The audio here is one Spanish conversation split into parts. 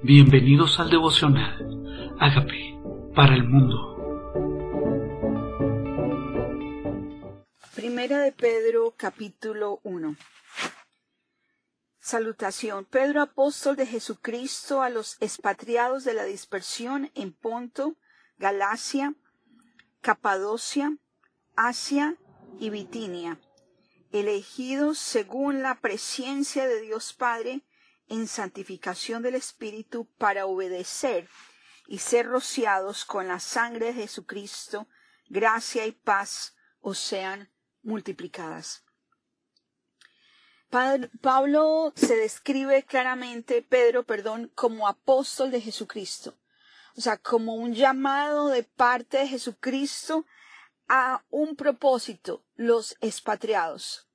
Bienvenidos al devocional. Hágame para el mundo. Primera de Pedro capítulo 1. Salutación. Pedro apóstol de Jesucristo a los expatriados de la dispersión en Ponto, Galacia, Capadocia, Asia y Bitinia, elegidos según la presencia de Dios Padre en santificación del Espíritu para obedecer y ser rociados con la sangre de Jesucristo, gracia y paz os sean multiplicadas. Pablo se describe claramente, Pedro, perdón, como apóstol de Jesucristo, o sea, como un llamado de parte de Jesucristo a un propósito, los expatriados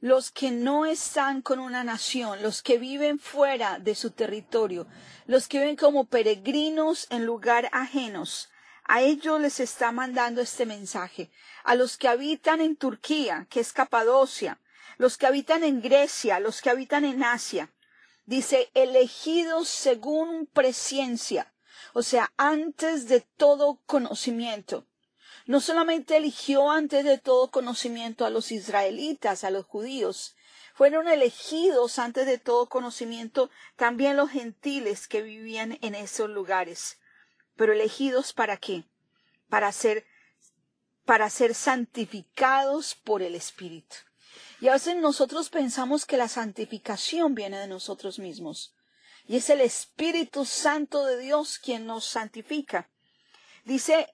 los que no están con una nación, los que viven fuera de su territorio, los que viven como peregrinos en lugar ajenos, a ellos les está mandando este mensaje. A los que habitan en Turquía, que es Capadocia, los que habitan en Grecia, los que habitan en Asia, dice elegidos según presencia, o sea, antes de todo conocimiento no solamente eligió antes de todo conocimiento a los israelitas, a los judíos, fueron elegidos antes de todo conocimiento también los gentiles que vivían en esos lugares. Pero elegidos para qué? Para ser para ser santificados por el Espíritu. Y a veces nosotros pensamos que la santificación viene de nosotros mismos. Y es el Espíritu Santo de Dios quien nos santifica. Dice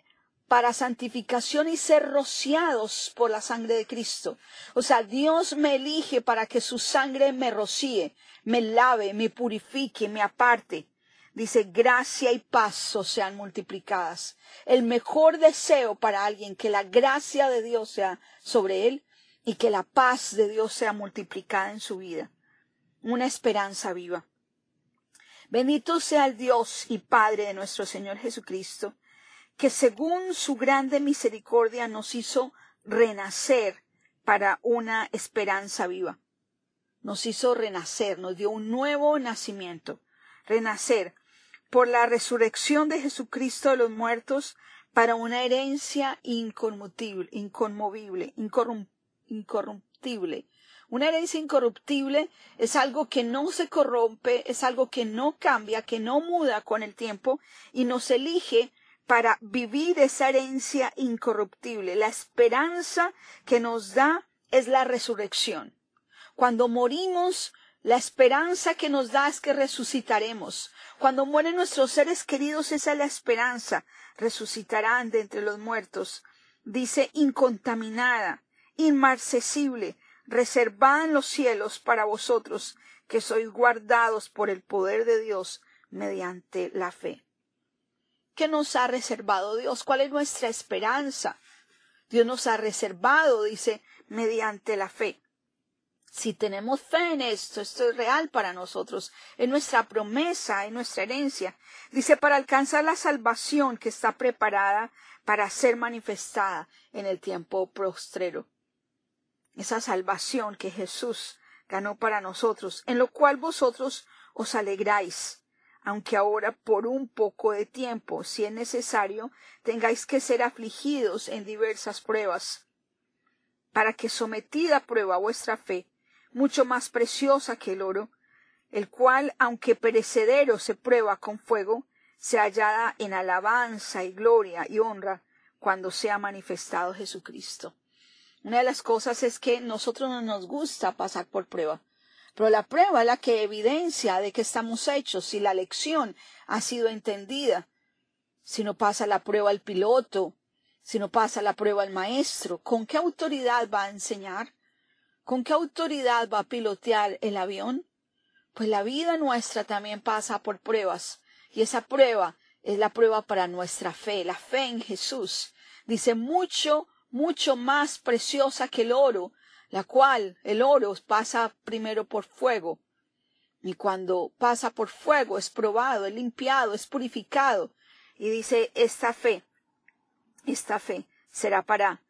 para santificación y ser rociados por la sangre de Cristo. O sea, Dios me elige para que su sangre me rocíe, me lave, me purifique, me aparte. Dice, gracia y paz sean multiplicadas. El mejor deseo para alguien, que la gracia de Dios sea sobre él y que la paz de Dios sea multiplicada en su vida. Una esperanza viva. Bendito sea el Dios y Padre de nuestro Señor Jesucristo, que según su grande misericordia nos hizo renacer para una esperanza viva. Nos hizo renacer, nos dio un nuevo nacimiento, renacer por la resurrección de Jesucristo de los muertos para una herencia inconmutible, inconmovible, incorruptible. Una herencia incorruptible es algo que no se corrompe, es algo que no cambia, que no muda con el tiempo y nos elige para vivir esa herencia incorruptible. La esperanza que nos da es la resurrección. Cuando morimos, la esperanza que nos da es que resucitaremos. Cuando mueren nuestros seres queridos, esa es la esperanza. Resucitarán de entre los muertos. Dice incontaminada, inmarcesible, reservada en los cielos para vosotros, que sois guardados por el poder de Dios mediante la fe. ¿Qué nos ha reservado Dios? ¿Cuál es nuestra esperanza? Dios nos ha reservado, dice, mediante la fe. Si tenemos fe en esto, esto es real para nosotros, es nuestra promesa, es nuestra herencia. Dice, para alcanzar la salvación que está preparada para ser manifestada en el tiempo postrero. Esa salvación que Jesús ganó para nosotros, en lo cual vosotros os alegráis aunque ahora por un poco de tiempo, si es necesario, tengáis que ser afligidos en diversas pruebas, para que sometida a prueba vuestra fe, mucho más preciosa que el oro, el cual, aunque perecedero se prueba con fuego, se hallada en alabanza y gloria y honra cuando sea manifestado Jesucristo. Una de las cosas es que nosotros no nos gusta pasar por prueba. Pero la prueba es la que evidencia de que estamos hechos, si la lección ha sido entendida. Si no pasa la prueba el piloto, si no pasa la prueba el maestro, ¿con qué autoridad va a enseñar? ¿Con qué autoridad va a pilotear el avión? Pues la vida nuestra también pasa por pruebas, y esa prueba es la prueba para nuestra fe, la fe en Jesús. Dice mucho, mucho más preciosa que el oro, la cual el oro pasa primero por fuego, y cuando pasa por fuego es probado, es limpiado, es purificado. Y dice, esta fe, esta fe será para,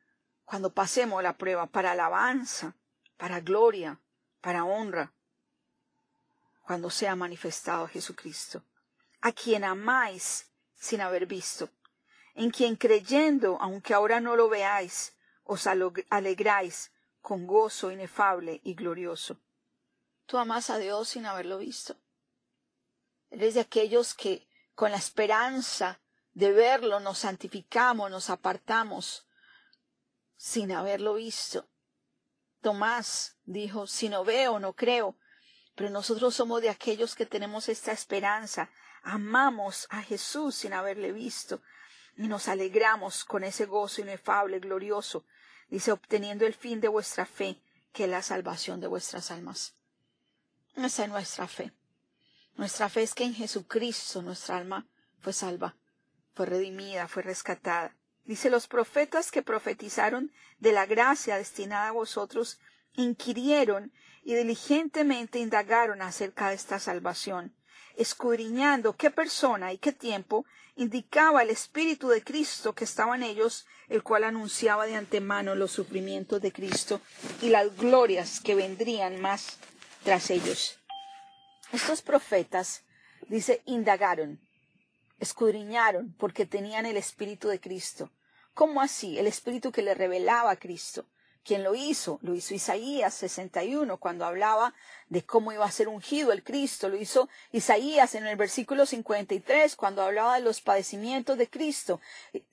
cuando pasemos la prueba, para alabanza, para gloria, para honra, cuando sea manifestado Jesucristo. a quien amáis sin haber visto, en quien creyendo, aunque ahora no lo veáis, os alegráis con gozo inefable y glorioso. Tú amas a Dios sin haberlo visto. Eres de aquellos que, con la esperanza de verlo, nos santificamos, nos apartamos, sin haberlo visto. Tomás dijo, si no veo, no creo. Pero nosotros somos de aquellos que tenemos esta esperanza. Amamos a Jesús sin haberle visto. Y nos alegramos con ese gozo inefable, glorioso. Dice, obteniendo el fin de vuestra fe, que es la salvación de vuestras almas. Esa es nuestra fe. Nuestra fe es que en Jesucristo nuestra alma fue salva, fue redimida, fue rescatada. Dice, los profetas que profetizaron de la gracia destinada a vosotros, inquirieron y diligentemente indagaron acerca de esta salvación, escudriñando qué persona y qué tiempo indicaba el Espíritu de Cristo que estaba en ellos, el cual anunciaba de antemano los sufrimientos de Cristo y las glorias que vendrían más tras ellos. Estos profetas, dice, indagaron, escudriñaron porque tenían el Espíritu de Cristo. ¿Cómo así? El Espíritu que le revelaba a Cristo. ¿Quién lo hizo? Lo hizo Isaías 61 cuando hablaba de cómo iba a ser ungido el Cristo. Lo hizo Isaías en el versículo 53 cuando hablaba de los padecimientos de Cristo.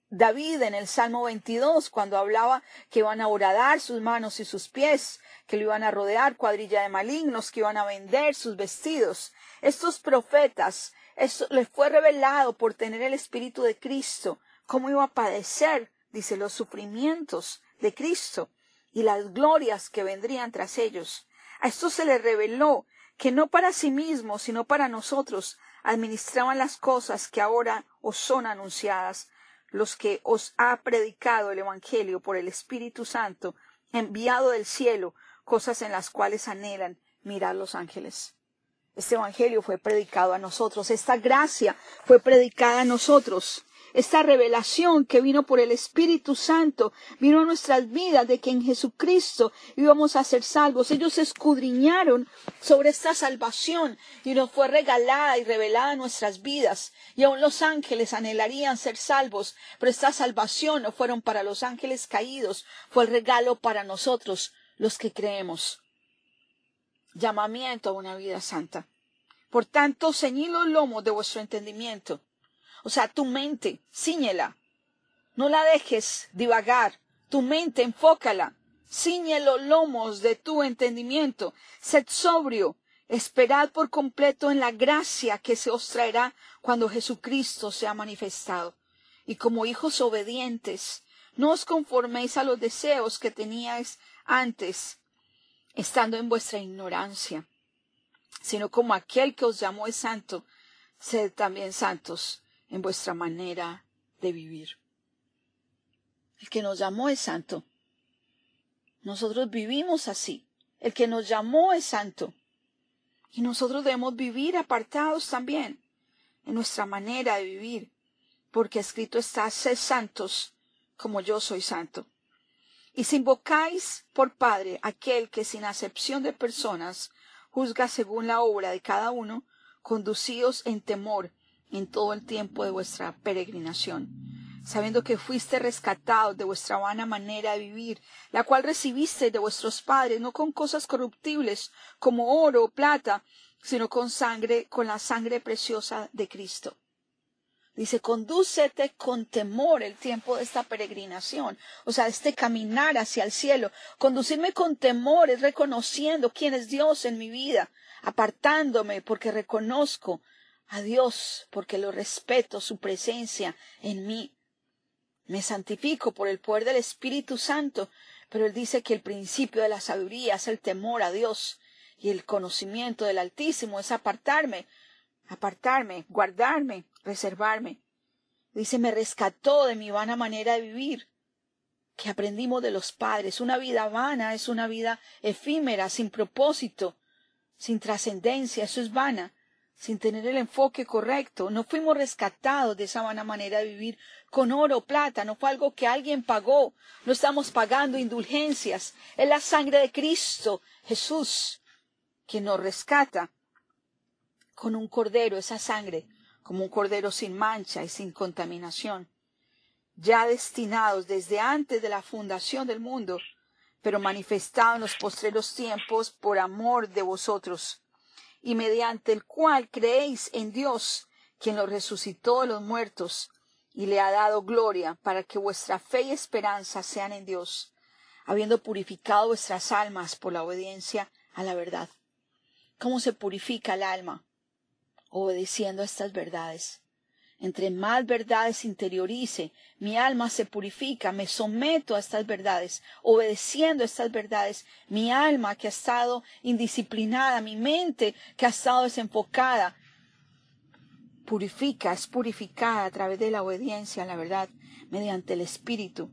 David en el Salmo 22 cuando hablaba que iban a horadar sus manos y sus pies, que lo iban a rodear cuadrilla de malignos, que iban a vender sus vestidos. Estos profetas, esto les fue revelado por tener el Espíritu de Cristo, cómo iba a padecer, dice, los sufrimientos de Cristo y las glorias que vendrían tras ellos. A esto se les reveló que no para sí mismos, sino para nosotros, administraban las cosas que ahora os son anunciadas, los que os ha predicado el Evangelio por el Espíritu Santo, enviado del cielo, cosas en las cuales anhelan mirar los ángeles. Este Evangelio fue predicado a nosotros, esta gracia fue predicada a nosotros esta revelación que vino por el Espíritu Santo, vino a nuestras vidas de que en Jesucristo íbamos a ser salvos. Ellos escudriñaron sobre esta salvación y nos fue regalada y revelada en nuestras vidas. Y aún los ángeles anhelarían ser salvos, pero esta salvación no fueron para los ángeles caídos, fue el regalo para nosotros, los que creemos. Llamamiento a una vida santa. Por tanto, ceñid los lomos de vuestro entendimiento o sea, tu mente, ciñela. No la dejes divagar. Tu mente, enfócala. Ciñe los lomos de tu entendimiento. Sed sobrio. Esperad por completo en la gracia que se os traerá cuando Jesucristo sea manifestado. Y como hijos obedientes, no os conforméis a los deseos que teníais antes, estando en vuestra ignorancia, sino como aquel que os llamó es santo, sed también santos en vuestra manera de vivir. El que nos llamó es santo. Nosotros vivimos así. El que nos llamó es santo. Y nosotros debemos vivir apartados también en nuestra manera de vivir, porque escrito está, sed santos como yo soy santo. Y si invocáis por Padre aquel que sin acepción de personas juzga según la obra de cada uno, conducíos en temor en todo el tiempo de vuestra peregrinación, sabiendo que fuiste rescatados de vuestra vana manera de vivir, la cual recibiste de vuestros padres, no con cosas corruptibles como oro o plata, sino con sangre, con la sangre preciosa de Cristo. Dice, condúcete con temor el tiempo de esta peregrinación, o sea, este caminar hacia el cielo. Conducirme con temor es reconociendo quién es Dios en mi vida, apartándome porque reconozco a Dios porque lo respeto, su presencia en mí. Me santifico por el poder del Espíritu Santo, pero Él dice que el principio de la sabiduría es el temor a Dios y el conocimiento del Altísimo es apartarme, apartarme, guardarme, reservarme. Dice, me rescató de mi vana manera de vivir, que aprendimos de los padres. Una vida vana es una vida efímera, sin propósito, sin trascendencia, eso es vana sin tener el enfoque correcto. No fuimos rescatados de esa vana manera de vivir con oro plata, no fue algo que alguien pagó, no estamos pagando indulgencias, es la sangre de Cristo, Jesús, quien nos rescata con un cordero, esa sangre, como un cordero sin mancha y sin contaminación, ya destinados desde antes de la fundación del mundo, pero manifestado en los postreros tiempos por amor de vosotros, y mediante el cual creéis en Dios, quien lo resucitó de los muertos, y le ha dado gloria, para que vuestra fe y esperanza sean en Dios, habiendo purificado vuestras almas por la obediencia a la verdad. ¿Cómo se purifica el alma? Obedeciendo a estas verdades. Entre más verdades interiorice, mi alma se purifica, me someto a estas verdades, obedeciendo a estas verdades, mi alma que ha estado indisciplinada, mi mente que ha estado desenfocada, purifica, es purificada a través de la obediencia a la verdad, mediante el Espíritu,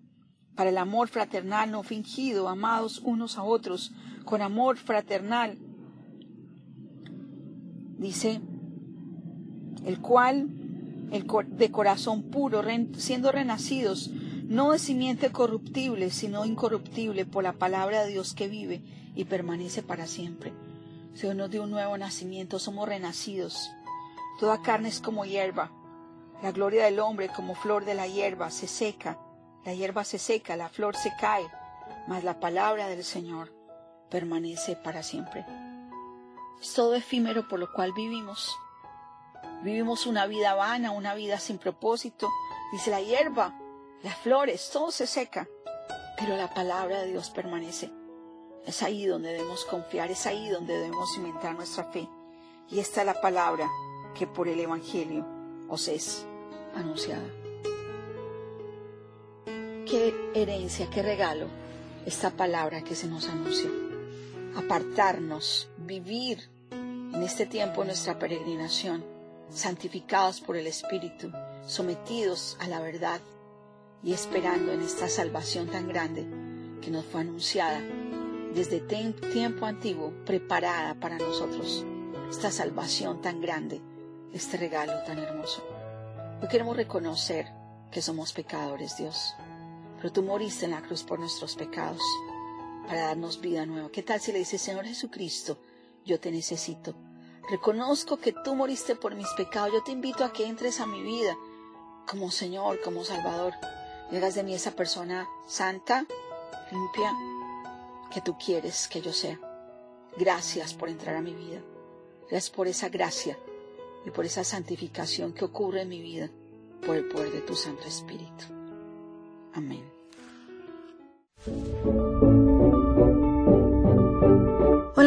para el amor fraternal no fingido, amados unos a otros, con amor fraternal. Dice, el cual el de corazón puro, siendo renacidos, no de simiente corruptible, sino incorruptible por la palabra de Dios que vive y permanece para siempre. Dios nos dio un nuevo nacimiento, somos renacidos. Toda carne es como hierba. La gloria del hombre como flor de la hierba se seca. La hierba se seca, la flor se cae, mas la palabra del Señor permanece para siempre. Es todo efímero por lo cual vivimos. Vivimos una vida vana, una vida sin propósito. Dice la hierba, las flores, todo se seca, pero la palabra de Dios permanece. Es ahí donde debemos confiar, es ahí donde debemos cimentar nuestra fe. Y esta es la palabra que por el Evangelio os es anunciada. Qué herencia, qué regalo esta palabra que se nos anunció. Apartarnos, vivir en este tiempo nuestra peregrinación santificados por el Espíritu, sometidos a la verdad y esperando en esta salvación tan grande que nos fue anunciada desde tiempo antiguo, preparada para nosotros, esta salvación tan grande, este regalo tan hermoso. Hoy queremos reconocer que somos pecadores, Dios, pero tú moriste en la cruz por nuestros pecados para darnos vida nueva. ¿Qué tal si le dices, Señor Jesucristo, yo te necesito? Reconozco que tú moriste por mis pecados. Yo te invito a que entres a mi vida como Señor, como Salvador. Y hagas de mí esa persona santa, limpia, que tú quieres que yo sea. Gracias por entrar a mi vida. Gracias por esa gracia y por esa santificación que ocurre en mi vida por el poder de tu Santo Espíritu. Amén.